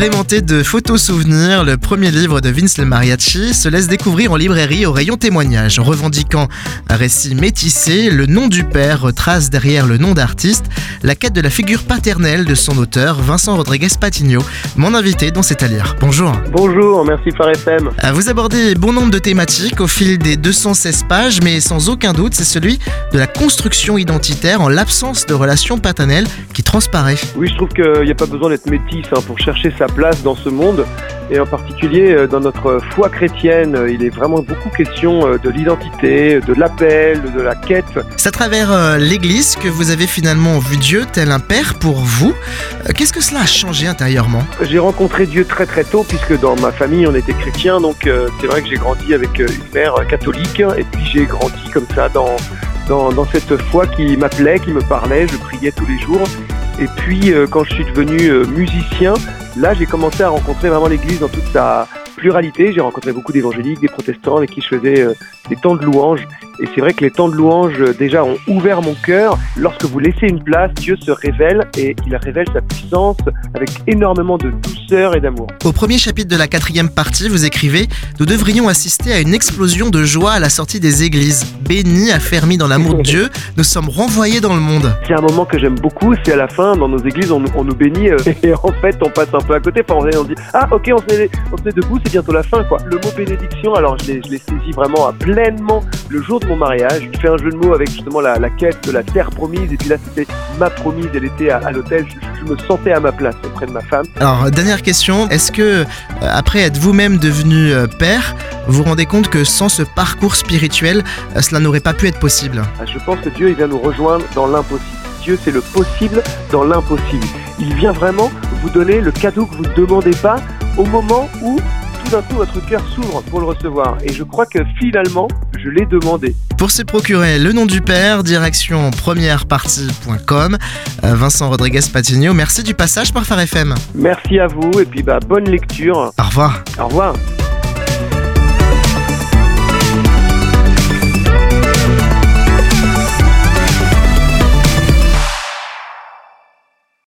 Agrémenté de photos souvenirs, le premier livre de Vince Le Mariachi se laisse découvrir en librairie au rayon témoignage. Revendiquant un récit métissé, le nom du père retrace derrière le nom d'artiste la quête de la figure paternelle de son auteur, Vincent Rodriguez Patigno, mon invité dans cet à lire. Bonjour. Bonjour, merci Phare FM. Vous abordez bon nombre de thématiques au fil des 216 pages, mais sans aucun doute, c'est celui de la construction identitaire en l'absence de relation paternelle qui transparaît. Oui, je trouve qu'il n'y a pas besoin d'être métis hein, pour chercher sa place dans ce monde et en particulier euh, dans notre foi chrétienne, euh, il est vraiment beaucoup question euh, de l'identité, de l'appel, de la quête. C'est à travers l'Église que vous avez finalement vu Dieu tel un père pour vous. Qu'est-ce que cela a changé intérieurement? J'ai rencontré Dieu très très tôt puisque dans ma famille on était chrétien, donc c'est vrai que j'ai grandi avec une mère catholique et puis j'ai grandi comme ça dans, dans, dans cette foi qui m'appelait, qui me parlait, je priais tous les jours. Et puis quand je suis devenu musicien, Là, j'ai commencé à rencontrer vraiment l'Église dans toute sa pluralité. J'ai rencontré beaucoup d'évangéliques, des protestants avec qui je faisais euh, des temps de louange. Et c'est vrai que les temps de louange, euh, déjà, ont ouvert mon cœur. Lorsque vous laissez une place, Dieu se révèle et il révèle sa puissance avec énormément de douceur et d'amour. Au premier chapitre de la quatrième partie, vous écrivez Nous devrions assister à une explosion de joie à la sortie des églises. Bénis, affermis dans l'amour de Dieu, nous sommes renvoyés dans le monde. C'est un moment que j'aime beaucoup, c'est à la fin, dans nos églises, on, nous bénit euh, et en fait, on passe un peu à côté. Enfin, on, dit Ah, ok, on se met, on se met debout, c'est bientôt la fin. quoi. Le mot bénédiction, alors je l'ai saisi vraiment à pleinement le jour de mon mariage. Je fais un jeu de mots avec justement la, quête de la terre promise. Et puis là, c'était ma promise. Elle était à, l'hôtel. Je, me sentais à ma place auprès de ma femme. Alors, dernière question. Est-ce que, euh, après être vous-même devenu euh, père, vous vous rendez compte que sans ce parcours spirituel, euh, cela n'aurait pas pu être possible? Ah, Je pense que Dieu, il vient nous rejoindre dans l'impossible. Dieu, c'est le possible dans l'impossible. Il vient vraiment vous donner le cadeau que vous ne demandez pas au moment où tout d'un coup votre cœur s'ouvre pour le recevoir. Et je crois que finalement, je l'ai demandé. Pour se procurer le nom du père, direction premièrepartie.com. Euh, Vincent Rodriguez Patigno, merci du passage par Phare FM. Merci à vous et puis bah, bonne lecture. Au revoir. Au revoir.